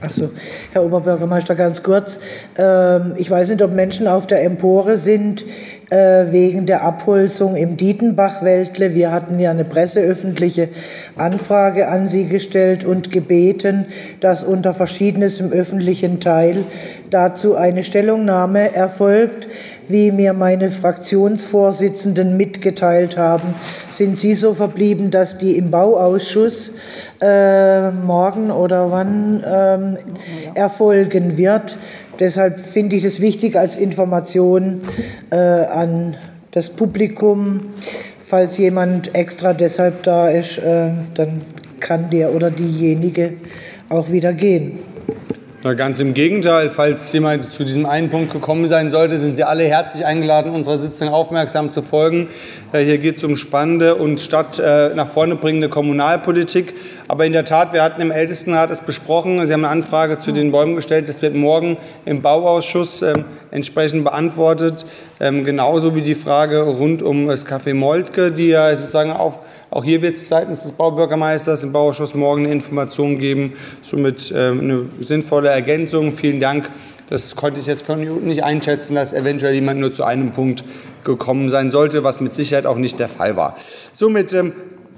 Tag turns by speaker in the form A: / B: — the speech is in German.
A: Also, Herr Oberbürgermeister, ganz kurz. Ähm, ich weiß nicht, ob Menschen auf der Empore sind wegen der Abholzung im Dietenbach-Wäldle. Wir hatten ja eine presseöffentliche Anfrage an Sie gestellt und gebeten, dass unter Verschiedenes im öffentlichen Teil dazu eine Stellungnahme erfolgt. Wie mir meine Fraktionsvorsitzenden mitgeteilt haben, sind Sie so verblieben, dass die im Bauausschuss äh, morgen oder wann ähm, erfolgen wird. Deshalb finde ich es wichtig als Information äh, an das Publikum. Falls jemand extra deshalb da ist, äh, dann kann der oder diejenige auch wieder gehen.
B: Na, ganz im Gegenteil, falls jemand zu diesem einen Punkt gekommen sein sollte, sind Sie alle herzlich eingeladen, unserer Sitzung aufmerksam zu folgen. Äh, hier geht es um spannende und Stadt äh, nach vorne bringende Kommunalpolitik. Aber in der Tat, wir hatten im Ältestenrat es besprochen. Sie haben eine Anfrage zu den Bäumen gestellt. Das wird morgen im Bauausschuss ähm, entsprechend beantwortet. Ähm, genauso wie die Frage rund um das Café Moltke, die ja sozusagen auf auch hier wird es seitens des Baubürgermeisters im Bauausschuss morgen eine Information geben. Somit ähm, eine sinnvolle Ergänzung. Vielen Dank. Das konnte ich jetzt von Minuten nicht einschätzen, dass eventuell jemand nur zu einem Punkt gekommen sein sollte, was mit Sicherheit auch nicht der Fall war. Somit ähm,